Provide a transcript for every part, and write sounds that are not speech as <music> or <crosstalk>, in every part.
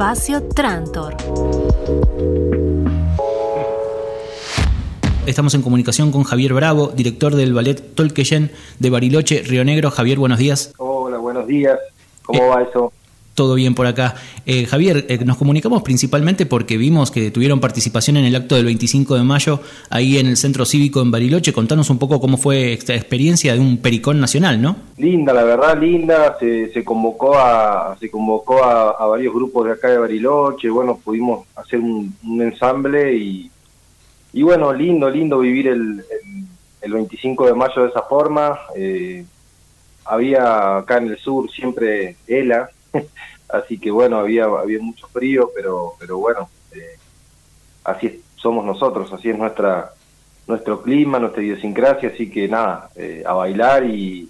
Espacio Trantor. Estamos en comunicación con Javier Bravo, director del ballet Tolkeyen de Bariloche, Río Negro. Javier, buenos días. Hola, buenos días. ¿Cómo va eso? Todo bien por acá. Eh, Javier, eh, nos comunicamos principalmente porque vimos que tuvieron participación en el acto del 25 de mayo ahí en el Centro Cívico en Bariloche. Contanos un poco cómo fue esta experiencia de un pericón nacional, ¿no? Linda, la verdad, linda. Se, convocó a se convocó a, varios grupos de acá de Bariloche. Bueno, pudimos hacer un, ensamble y, y bueno, lindo, lindo vivir el, el, 25 de mayo de esa forma. Eh, había acá en el sur siempre ELA, así que bueno, había, había mucho frío, pero, pero bueno, eh, así somos nosotros, así es nuestra nuestro clima, nuestra idiosincrasia, así que nada, eh, a bailar y,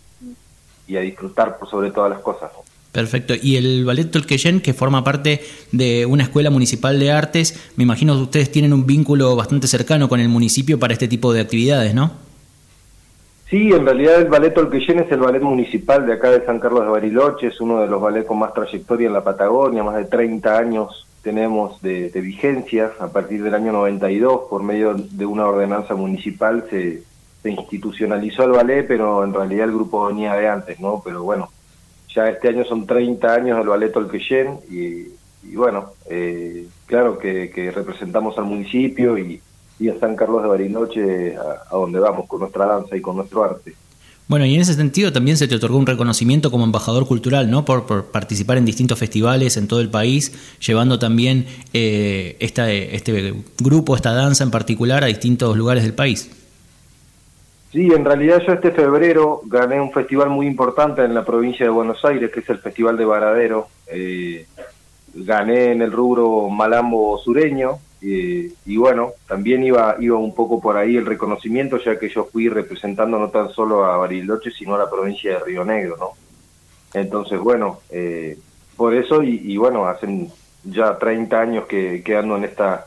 y, a disfrutar por sobre todas las cosas. Perfecto. Y el Ballet Tolkeyen, que forma parte de una escuela municipal de artes, me imagino que ustedes tienen un vínculo bastante cercano con el municipio para este tipo de actividades, ¿no? Sí, en realidad el ballet Tolqueyen es el ballet municipal de acá de San Carlos de Bariloche, es uno de los ballets con más trayectoria en la Patagonia, más de 30 años tenemos de, vigencia, a partir del año 92, por medio de una ordenanza municipal se, institucionalizó el ballet, pero en realidad el grupo venía de antes, ¿no? Pero bueno, ya este año son 30 años del ballet Tolqueyen y, y bueno, eh, claro que, que representamos al municipio y y a San Carlos de Bariloche, a, donde vamos con nuestra danza y con nuestro arte. Bueno, y en ese sentido también se te otorgó un reconocimiento como embajador cultural, ¿no? Por, participar en distintos festivales en todo el país, llevando también eh, esta, este grupo, esta danza en particular, a distintos lugares del país. Sí, en realidad yo este febrero gané un festival muy importante en la provincia de Buenos Aires, que es el Festival de Varadero. Eh, gané en el rubro Malambo sureño, y bueno, también iba, iba un poco por ahí el reconocimiento, ya que yo fui representando no tan solo a Bariloche, sino a la provincia de Río Negro, ¿no? Entonces, bueno, eh, por eso, y, bueno, hacen ya 30 años que, que ando en esta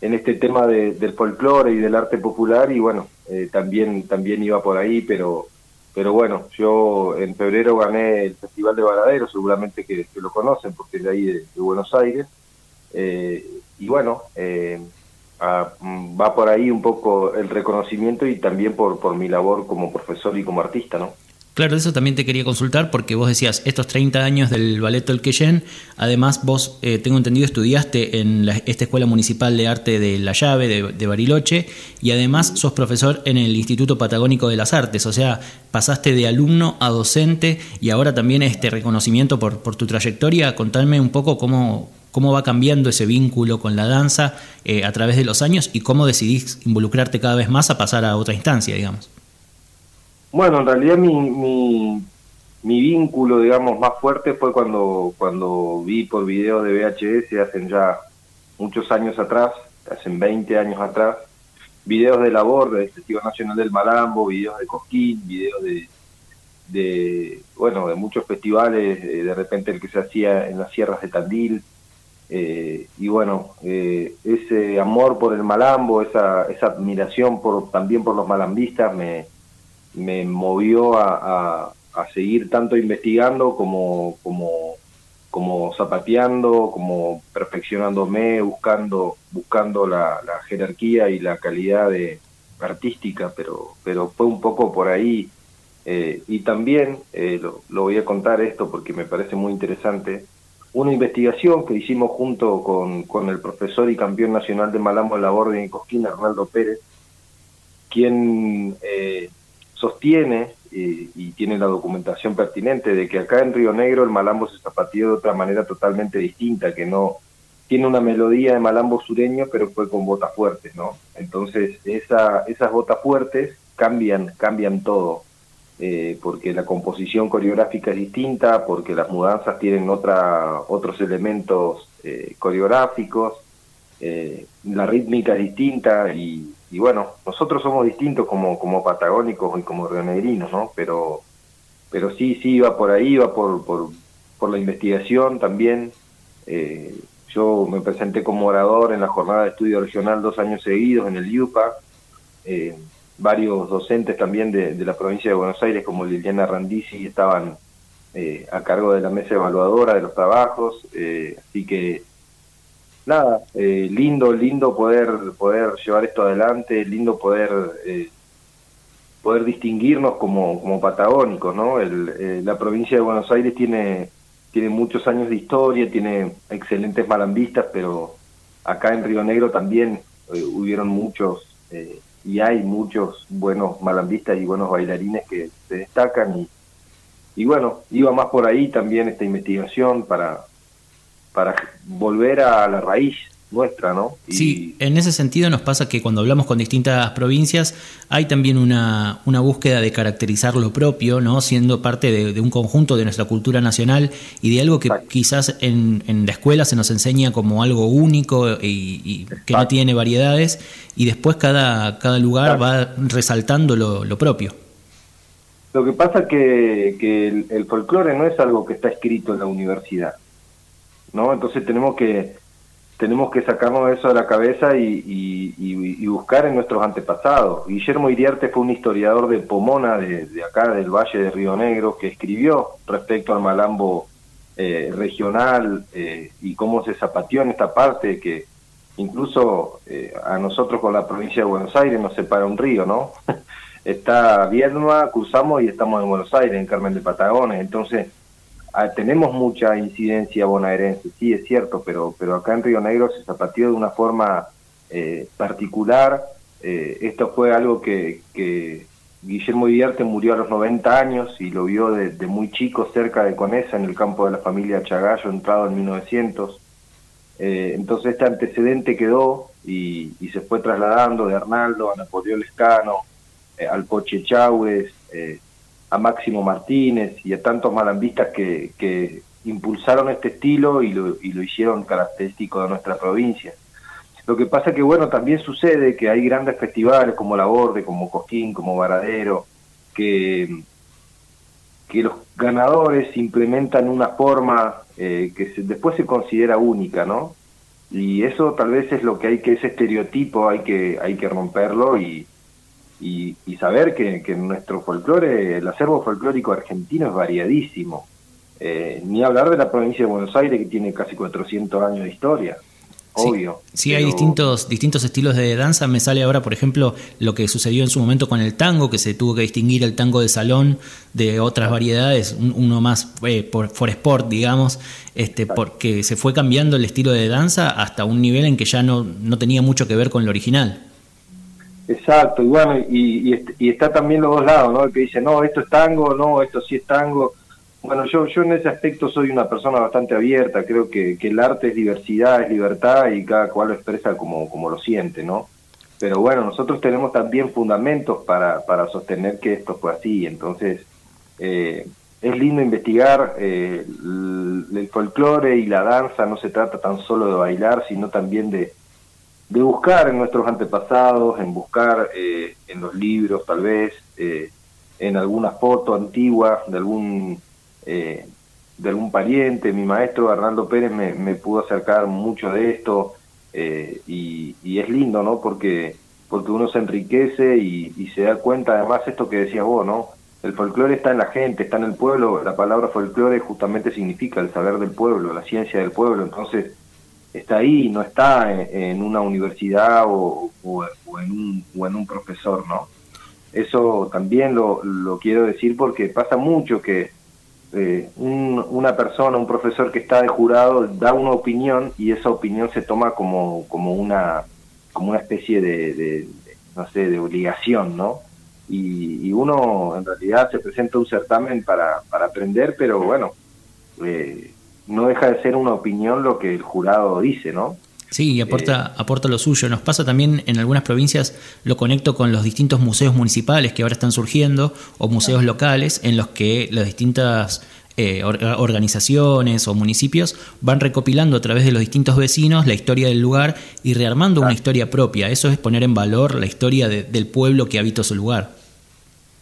en este tema del folclore y del arte popular y bueno eh, también también iba por ahí pero pero bueno yo en febrero gané el festival de Varadero seguramente que, lo conocen porque es de ahí de, Buenos Aires eh, y bueno, eh, mm, va por ahí un poco el reconocimiento y también por, por mi labor como profesor y como artista, ¿no? Claro, eso también te quería consultar porque vos decías estos 30 años del ballet Tolkeyen, además vos, eh, tengo entendido, estudiaste en esta Escuela Municipal de Arte de La Llave, de, Bariloche, y además sos profesor en el Instituto Patagónico de las Artes, o sea, pasaste de alumno a docente y ahora también este reconocimiento por, por tu trayectoria. Contadme un poco cómo, cómo va cambiando ese vínculo con la danza eh, a través de los años y cómo decidís involucrarte cada vez más a pasar a otra instancia, digamos. Bueno, en realidad mi, mi, vínculo, digamos, más fuerte fue cuando, cuando vi por videos de VHS hacen ya muchos años atrás, hacen 20 años atrás, videos de labor del Festival Nacional del Malambo, videos de Cosquín, videos de, de bueno, de muchos festivales, eh, de repente el que se hacía en las sierras de Tandil, eh, y bueno, eh, ese amor por el malambo, esa, esa admiración por, también por los malambistas me, movió a, seguir tanto investigando como, como, como zapateando, como perfeccionándome, buscando, buscando la, jerarquía y la calidad de, artística, pero, pero fue un poco por ahí. Eh, y también, lo, lo voy a contar esto porque me parece muy interesante, una investigación que hicimos junto con, con el profesor y campeón nacional de Malambo en la Orden y Cosquín, Arnaldo Pérez, quien eh, sostiene y, tiene la documentación pertinente de que acá en Río Negro el malambo se zapateó de otra manera totalmente distinta, que no tiene una melodía de malambo sureño, pero fue con botas fuertes, ¿no? Entonces esa, esas botas fuertes cambian, cambian todo. Eh, porque la composición coreográfica es distinta, porque las mudanzas tienen otra, otros elementos eh, coreográficos, eh, la rítmica es distinta y, bueno, nosotros somos distintos como, como patagónicos y como rionegrinos, ¿no? Pero, pero sí, sí, va por ahí, va por, por, por la investigación también. yo me presenté como orador en la jornada de estudio regional dos años seguidos en el IUPA. Eh, varios docentes también de, la provincia de Buenos Aires, como Liliana Randisi, estaban eh, a cargo de la mesa evaluadora de los trabajos, eh, así que nada, eh, lindo, lindo poder poder llevar esto adelante, lindo poder poder distinguirnos como, como patagónicos, ¿no? la provincia de Buenos Aires tiene tiene muchos años de historia, tiene excelentes malambistas, pero acá en Río Negro también hubieron muchos y hay muchos buenos malambistas y buenos bailarines que se destacan y y bueno, iba más por ahí también esta investigación para, para volver a la raíz nuestra, ¿no? Sí, en ese sentido nos pasa que cuando hablamos con distintas provincias hay también una, una búsqueda de caracterizar lo propio, ¿no? Siendo parte de, un conjunto de nuestra cultura nacional y de algo que quizás en, en, la escuela se nos enseña como algo único y, que no tiene variedades y después cada, cada lugar va resaltando lo, lo propio. Lo que pasa que, que el, folclore no es algo que está escrito en la universidad, ¿no? Entonces tenemos que tenemos que sacarnos eso de la cabeza y, buscar en nuestros antepasados. Guillermo Iriarte fue un historiador de Pomona, de, acá, del Valle de Río Negro, que escribió respecto al malambo eh, regional eh, y cómo se zapateó en esta parte, que incluso eh, a nosotros con la provincia de Buenos Aires nos separa un río, ¿no? <laughs> está Viedma, cruzamos y estamos en Buenos Aires, en Carmen de Patagones. Entonces, ah, tenemos mucha incidencia bonaerense, sí, es cierto, pero, pero acá en Río Negro se zapateó de una forma eh, particular. Eh, esto fue algo que, que Guillermo Viviarte murió a los 90 años y lo vio de, muy chico cerca de Conesa, en el campo de la familia Chagallo, entrado en 1900. Eh, entonces este antecedente quedó y, y, se fue trasladando de Arnaldo a Napoleón Lescano, eh, al Poche Chávez, eh, a Máximo Martínez y a tantos malambistas que, que impulsaron este estilo y lo, y lo hicieron característico de nuestra provincia. Lo que pasa que, bueno, también sucede que hay grandes festivales como La Borde, como Cosquín, como Varadero, que, que los ganadores implementan una forma eh, que después se considera única, ¿no? Y eso tal vez es lo que hay que, ese estereotipo hay que, hay que romperlo y, y, saber que, que, nuestro folclore, el acervo folclórico argentino es variadísimo. Eh, ni hablar de la provincia de Buenos Aires que tiene casi 400 años de historia. Obvio. Sí, hay distintos, distintos estilos de danza. Me sale ahora, por ejemplo, lo que sucedió en su momento con el tango, que se tuvo que distinguir el tango de salón de otras variedades, uno más eh, por, for sport, digamos, este, porque se fue cambiando el estilo de danza hasta un nivel en que ya no, no tenía mucho que ver con lo original. Exacto, y bueno, y, y, está también los dos lados, ¿no? El que dice, no, esto es tango, no, esto sí es tango. Bueno, yo, yo en ese aspecto soy una persona bastante abierta, creo que, que el arte es diversidad, es libertad y cada cual lo expresa como, como lo siente, ¿no? Pero bueno, nosotros tenemos también fundamentos para, para sostener que esto fue así, entonces eh, es lindo investigar eh, el, el folclore y la danza, no se trata tan solo de bailar, sino también de de buscar en nuestros antepasados, en buscar eh, en los libros tal vez, eh, en alguna foto antigua de algún eh, de algún pariente. Mi maestro Arnaldo Pérez me, me pudo acercar mucho de esto y, y, es lindo, ¿no? Porque porque uno se enriquece y, y, se da cuenta, además esto que decías vos, ¿no? El folclore está en la gente, está en el pueblo. La palabra folclore justamente significa el saber del pueblo, la ciencia del pueblo. Entonces está ahí, no está en, una universidad o, en un, o en un profesor, ¿no? Eso también lo, lo quiero decir porque pasa mucho que eh, una persona, un profesor que está de jurado da una opinión y esa opinión se toma como, como, una, como una especie de, no sé, de obligación, ¿no? Y, uno en realidad se presenta un certamen para, para aprender, pero bueno, eh, no deja de ser una opinión lo que el jurado dice, ¿no? Sí, y aporta, eh, aporta lo suyo. Nos pasa también en algunas provincias, lo conecto con los distintos museos municipales que ahora están surgiendo, o museos locales, en los que las distintas eh, organizaciones o municipios van recopilando a través de los distintos vecinos la historia del lugar y rearmando una historia propia. Eso es poner en valor la historia del pueblo que habita su lugar.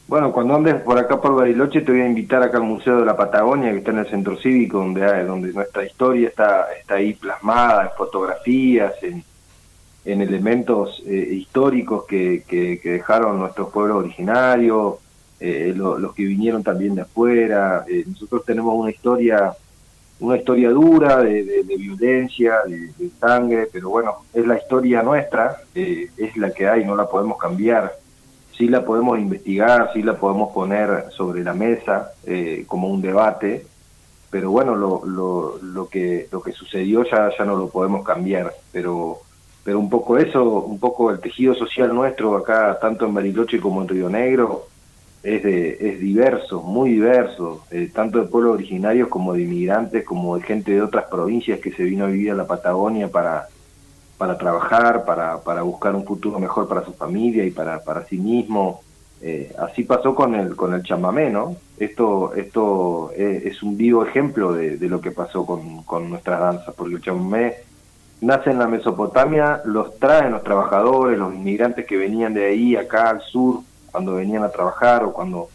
Bueno, cuando andes por acá por Bariloche te voy a invitar acá al Museo de la Patagonia, que está en el Centro Cívico, donde, donde nuestra historia está, está ahí plasmada en fotografías, en, elementos eh, históricos que, que, dejaron nuestros pueblos originarios, los que vinieron también de afuera. nosotros tenemos una historia una historia dura de, violencia, de, sangre, pero bueno, es la historia nuestra, es la que hay, no la podemos cambiar sí la podemos investigar, sí la podemos poner sobre la mesa eh, como un debate, pero bueno, lo, lo, lo, que, lo que sucedió ya, ya no lo podemos cambiar, pero, pero un poco eso, un poco el tejido social nuestro acá, tanto en Bariloche como en Río Negro, es, de, es diverso, muy diverso, eh, tanto de pueblos originarios como de inmigrantes, como de gente de otras provincias que se vino a vivir a la Patagonia para para trabajar, para, para buscar un futuro mejor para su familia y para, para sí mismo. Eh, así pasó con el, con el chamamé, ¿no? Esto, esto es, un vivo ejemplo de, de, lo que pasó con, con nuestras danzas, porque el chamamé nace en la Mesopotamia, los traen los trabajadores, los inmigrantes que venían de ahí acá al sur, cuando venían a trabajar o cuando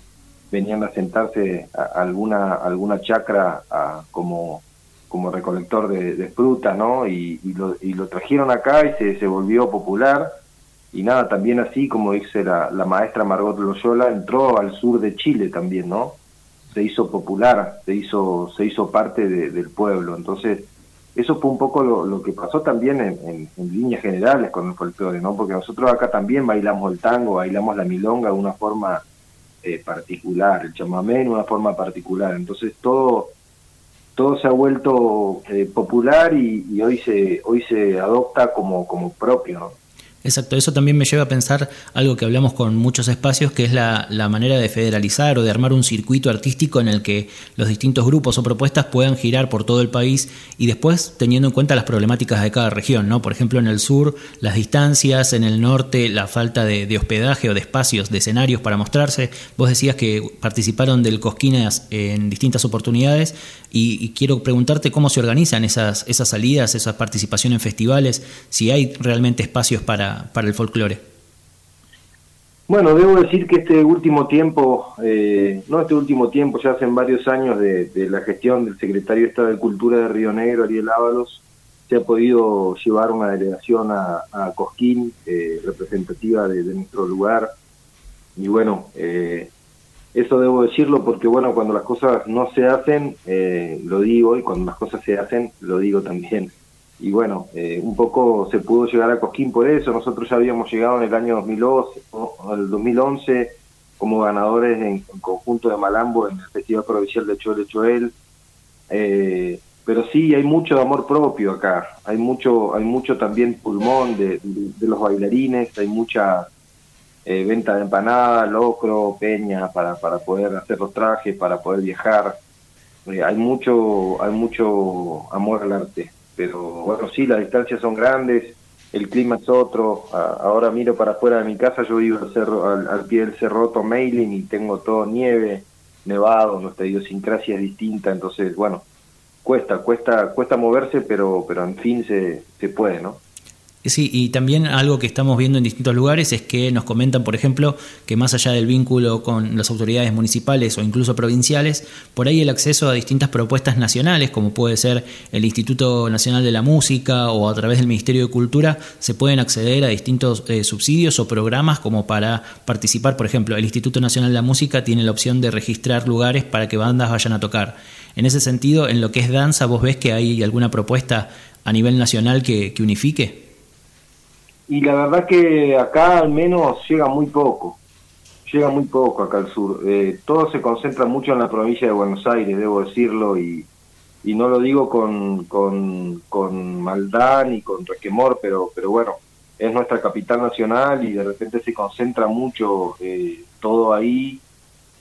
venían a sentarse a alguna, alguna chacra a, como como recolector de, fruta, ¿no? Y, lo, y, lo, trajeron acá y se, se, volvió popular. Y nada, también así, como dice la, maestra Margot Loyola, entró al sur de Chile también, ¿no? Se hizo popular, se hizo, se hizo parte del pueblo. Entonces, eso fue un poco lo, que pasó también en, en, líneas generales con el folclore, ¿no? Porque nosotros acá también bailamos el tango, bailamos la milonga de una forma eh, particular, el chamamé de una forma particular. Entonces, todo todo se ha vuelto eh, popular y, hoy se hoy se adopta como como propio Exacto, eso también me lleva a pensar algo que hablamos con muchos espacios, que es la, manera de federalizar o de armar un circuito artístico en el que los distintos grupos o propuestas puedan girar por todo el país y después teniendo en cuenta las problemáticas de cada región, ¿no? Por ejemplo, en el sur, las distancias, en el norte, la falta de, hospedaje o de espacios, de escenarios para mostrarse. Vos decías que participaron del Cosquinas en distintas oportunidades y, quiero preguntarte cómo se organizan esas, esas salidas, esa participación en festivales, si hay realmente espacios para para, el folclore? Bueno, debo decir que este último tiempo, eh, no este último tiempo, ya hacen varios años de, la gestión del secretario de Estado de Cultura de Río Negro, Ariel Ábalos, se ha podido llevar una delegación a, Cosquín, eh, representativa de, nuestro lugar. Y bueno, eh, eso debo decirlo porque bueno, cuando las cosas no se hacen, lo digo, y cuando las cosas se hacen, lo digo también y bueno, eh, un poco se pudo llegar a Cosquín por eso. Nosotros ya habíamos llegado en el año 2012, el 2011 como ganadores en, conjunto de Malambo en el Festival Provincial de Choel Choel. Eh, pero sí, hay mucho amor propio acá. Hay mucho, hay mucho también pulmón de, los bailarines, hay mucha eh, venta de empanadas, locro, peña para, para poder hacer los trajes, para poder viajar. Eh, hay mucho, hay mucho amor al arte pero bueno, sí, las distancias son grandes, el clima es otro, ahora miro para afuera de mi casa, yo vivo al, cerro, al, pie del cerroto Mailing y tengo todo nieve, nevado, nuestra idiosincrasia es distinta, entonces bueno, cuesta, cuesta, cuesta moverse, pero, pero en fin se, se puede, ¿no? Sí, y también algo que estamos viendo en distintos lugares es que nos comentan, por ejemplo, que más allá del vínculo con las autoridades municipales o incluso provinciales, por ahí el acceso a distintas propuestas nacionales, como puede ser el Instituto Nacional de la Música o a través del Ministerio de Cultura, se pueden acceder a distintos eh, subsidios o programas como para participar. Por ejemplo, el Instituto Nacional de la Música tiene la opción de registrar lugares para que bandas vayan a tocar. En ese sentido, en lo que es danza, ¿vos ves que hay alguna propuesta a nivel nacional que unifique? Y la verdad que acá al menos llega muy poco, llega muy poco acá al sur. Eh, todo se concentra mucho en la provincia de Buenos Aires, debo decirlo, y, y no lo digo con, con, con maldad ni con resquemor, pero, pero bueno, es nuestra capital nacional y de repente se concentra mucho eh, todo ahí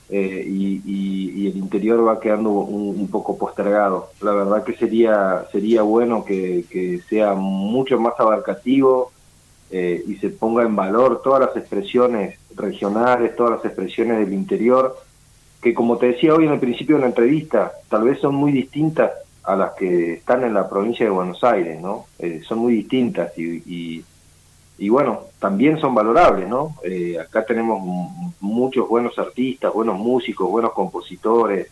eh, y, y, el interior va quedando un, un, poco postergado. La verdad que sería, sería bueno que sea mucho más abarcativo eh, y se ponga en valor todas las expresiones regionales, todas las expresiones del interior, que como te decía hoy en el principio de la entrevista, tal vez son muy distintas a las que están en la provincia de Buenos Aires, ¿no? Eh, son muy distintas y, y, bueno, también son valorables, ¿no? Eh, acá tenemos muchos buenos artistas, buenos músicos, buenos compositores,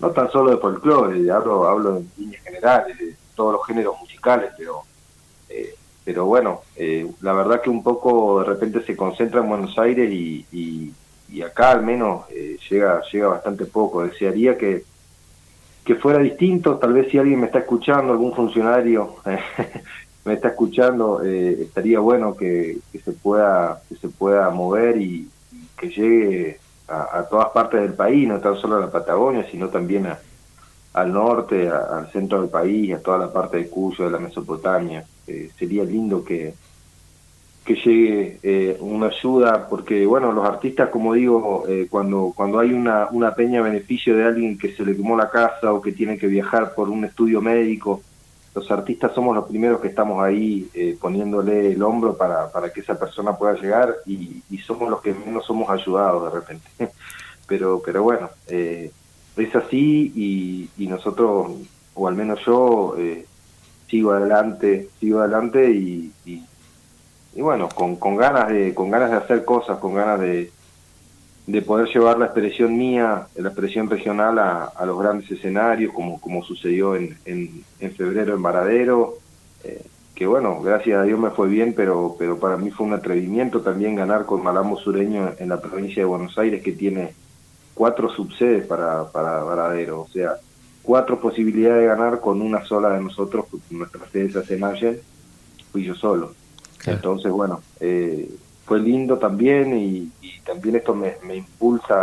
no tan solo de folclore, hablo, hablo en líneas generales, de todos los géneros musicales, pero pero bueno, eh, la verdad que un poco de repente se concentra en Buenos Aires y, acá al menos eh, llega llega bastante poco. Desearía que, que fuera distinto, tal vez si alguien me está escuchando, algún funcionario <laughs> me está escuchando, eh, estaría bueno que, se pueda que se pueda mover y, que llegue a, todas partes del país, no tan solo a la Patagonia, sino también al norte, al centro del país, a toda la parte de Cuyo, de la Mesopotamia. Eh, sería lindo que, que llegue eh, una ayuda, porque bueno, los artistas, como digo, eh, cuando, cuando hay una, una peña beneficio de alguien que se le quemó la casa o que tiene que viajar por un estudio médico, los artistas somos los primeros que estamos ahí eh, poniéndole el hombro para, para que esa persona pueda llegar y, somos los que menos somos ayudados de repente. <laughs> pero, pero bueno, es así y, y, nosotros, o al menos yo, sigo adelante, sigo adelante y y bueno, con, con, ganas de, con ganas de hacer cosas, con ganas de, de poder llevar la expresión mía, la expresión regional a, los grandes escenarios, como, como sucedió en, en, en febrero en Varadero, eh, que bueno, gracias a Dios me fue bien, pero, pero para mí fue un atrevimiento también ganar con Malambo Sureño en la provincia de Buenos Aires, que tiene cuatro subsedes para, para Varadero, o sea, cuatro posibilidades de ganar con una sola de nosotros, nuestra sede se hace en fui yo solo. Entonces, bueno, eh, fue lindo también y, también esto me, impulsa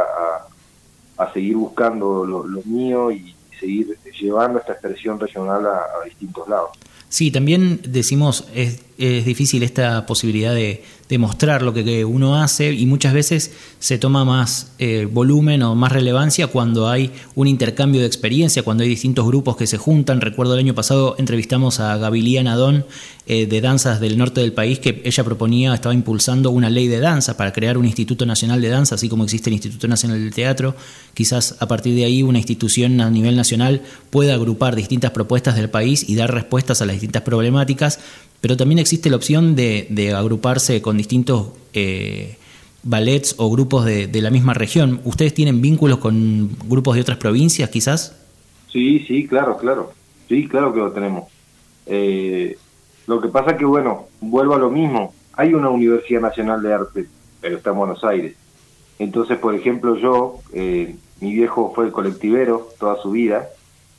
a, a, seguir buscando lo, mío y seguir llevando esta expresión regional a distintos lados. Sí, también decimos, es, es difícil esta posibilidad de, mostrar lo que uno hace y muchas veces se toma más eh, volumen o más relevancia cuando hay un intercambio de experiencia, cuando hay distintos grupos que se juntan. Recuerdo el año pasado entrevistamos a Gabilia Nadón eh, de Danzas del Norte del país que ella proponía, estaba impulsando una ley de danza para crear un Instituto Nacional de Danza, así como existe el Instituto Nacional del Teatro. Quizás a partir de ahí una institución a nivel nacional pueda agrupar distintas propuestas del país y dar respuestas a las distintas problemáticas, pero también existe la opción de, agruparse con distintos eh, ballets o grupos de, la misma región. ¿Ustedes tienen vínculos con grupos de otras provincias quizás? Sí, sí, claro, claro. Sí, claro que lo tenemos. Eh, lo que pasa que, bueno, vuelvo a lo mismo. Hay una Universidad Nacional de Arte, pero está en Buenos Aires. Entonces, por ejemplo, yo, eh, mi viejo fue el colectivero toda su vida,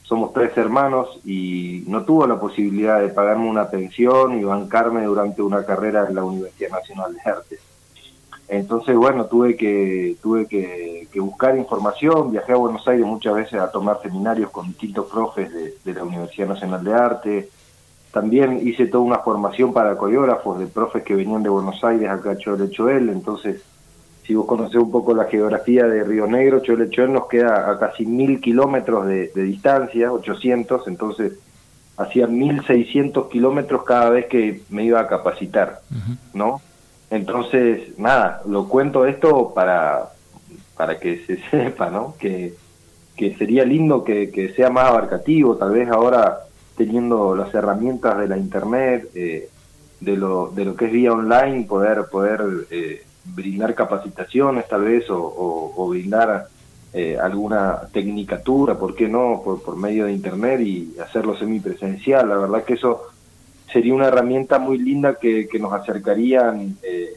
somos tres hermanos y no tuvo la posibilidad de pagarme una pensión y bancarme durante una carrera en la Universidad Nacional de Arte. Entonces, bueno, tuve que tuve que, buscar información, viajé a Buenos Aires muchas veces a tomar seminarios con distintos profes de, la Universidad Nacional de Arte. También hice toda una formación para coreógrafos de profes que venían de Buenos Aires acá a Cholechoel, entonces si vos conocés un poco la geografía de Río Negro, Cholechón nos queda a casi mil kilómetros de, distancia, 800, entonces hacía 1600 kilómetros cada vez que me iba a capacitar, ¿no? Entonces, nada, lo cuento esto para, para que se <laughs> sepa, ¿no? Que, que sería lindo que, que sea más abarcativo, tal vez ahora teniendo las herramientas de la internet, eh, de, lo, de lo que es vía online, poder, poder eh, brindar capacitaciones tal vez o, brindar eh, alguna tecnicatura, ¿por qué no?, por, por medio de Internet y hacerlo semipresencial. La verdad que eso sería una herramienta muy linda que, que nos acercarían eh,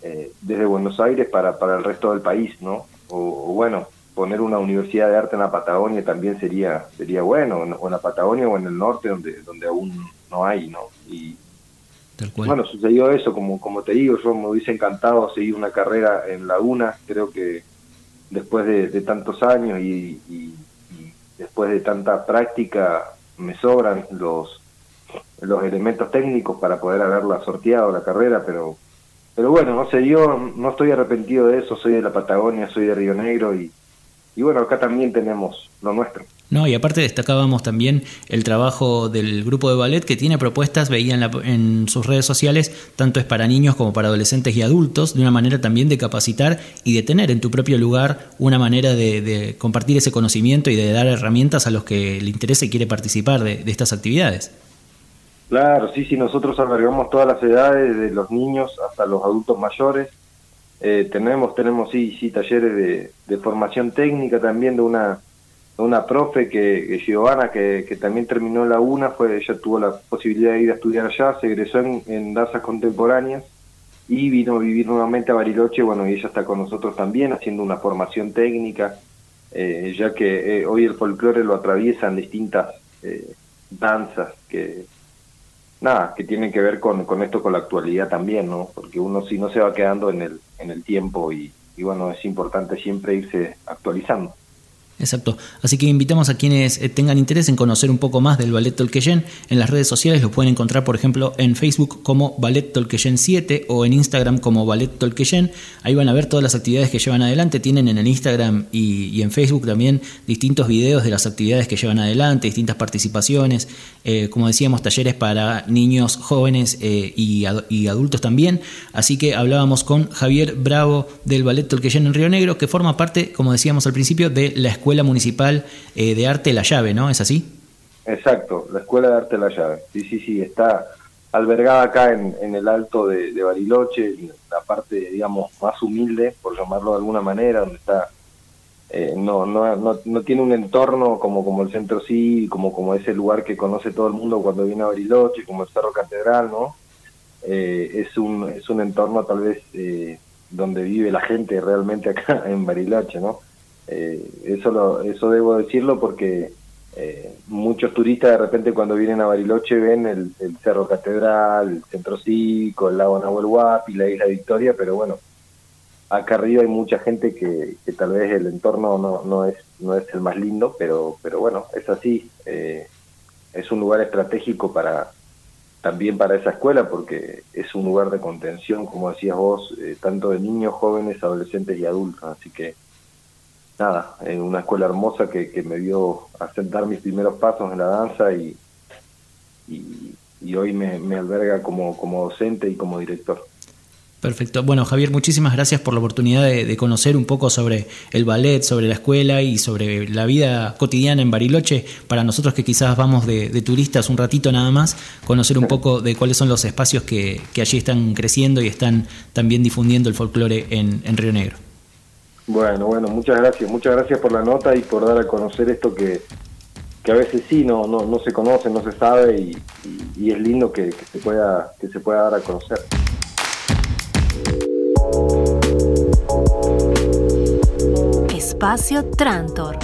eh, desde Buenos Aires para, para el resto del país, ¿no? O, bueno, poner una universidad de arte en la Patagonia también sería sería bueno, o en la Patagonia o en el norte donde donde aún no hay, ¿no? Y, bueno, sucedió eso, como, como te digo, yo me hubiese encantado seguir una carrera en la UNA, creo que después de, tantos años y, después de tanta práctica me sobran los, los elementos técnicos para poder haberla sorteado la carrera, pero pero bueno, no se dio, no estoy arrepentido de eso, soy de la Patagonia, soy de Río Negro y, y bueno, acá también tenemos lo nuestro. No, y aparte destacábamos también el trabajo del grupo de ballet que tiene propuestas, veía en, sus redes sociales, tanto es para niños como para adolescentes y adultos, de una manera también de capacitar y de tener en tu propio lugar una manera de, compartir ese conocimiento y de dar herramientas a los que le interese y quiere participar de, estas actividades. Claro, sí, sí, nosotros albergamos todas las edades, de los niños hasta los adultos mayores. Eh, tenemos, tenemos sí, sí, talleres de formación técnica también de una una profe que, Giovanna, que, que, también terminó la UNA, fue, ella tuvo la posibilidad de ir a estudiar allá, se egresó en, danzas contemporáneas y vino a vivir nuevamente a Bariloche, bueno, y ella está con nosotros también haciendo una formación técnica, eh, ya que eh, hoy el folclore lo atraviesan distintas eh, danzas que, nada, que tienen que ver con, con esto, con la actualidad también, ¿no? Porque uno si no se va quedando en el, en el tiempo y, y bueno, es importante siempre irse actualizando. Exacto. Así que invitamos a quienes eh, tengan interés en conocer un poco más del Ballet Tolqueyen. En las redes sociales lo pueden encontrar, por ejemplo, en Facebook como Ballet Tolqueyen 7 o en Instagram como Ballet Tolqueyen. Ahí van a ver todas las actividades que llevan adelante. Tienen en el Instagram y, en Facebook también distintos videos de las actividades que llevan adelante, distintas participaciones. Eh, como decíamos, talleres para niños, jóvenes eh, y, adultos también. Así que hablábamos con Javier Bravo del Ballet Tolqueyen en Río Negro, que forma parte, como decíamos al principio, de la escuela Escuela Municipal eh, de Arte La Llave, ¿no? ¿Es así? Exacto, la Escuela de Arte La Llave. Sí, sí, sí, está albergada acá en, el alto de, Bariloche, la parte, digamos, más humilde, por llamarlo de alguna manera, donde está eh, no, no, no, tiene un entorno como, como el centro sí, como, como ese lugar que conoce todo el mundo cuando viene a Bariloche, como el Cerro Catedral, ¿no? Eh, es, un, es un entorno tal vez donde vive la gente realmente acá en Bariloche, ¿no? Eh, eso, lo, eso debo decirlo porque eh, muchos turistas de repente cuando vienen a Bariloche ven el, Cerro Catedral, el Centro Cívico, el lago Nahuel Huapi, la Isla Victoria, pero bueno, acá arriba hay mucha gente que, tal vez el entorno no, no, es, no es el más lindo, pero, pero bueno, es así. Eh, es un lugar estratégico para también para esa escuela porque es un lugar de contención, como decías vos, tanto de niños, jóvenes, adolescentes y adultos. Así que nada, en una escuela hermosa que, me vio asentar mis primeros pasos en la danza y, y, hoy me, alberga como, docente y como director. Perfecto. Bueno, Javier, muchísimas gracias por la oportunidad de, conocer un poco sobre el ballet, sobre la escuela y sobre la vida cotidiana en Bariloche. Para nosotros que quizás vamos de, turistas un ratito nada más, conocer un poco de cuáles son los espacios que, que allí están creciendo y están también difundiendo el folclore en, en Río Negro. Bueno, bueno, muchas gracias. Muchas gracias por la nota y por dar a conocer esto que, que a veces sí no, no, no se conoce, no se sabe y, es lindo que, que, se pueda, que se pueda dar a conocer. Espacio Trantor.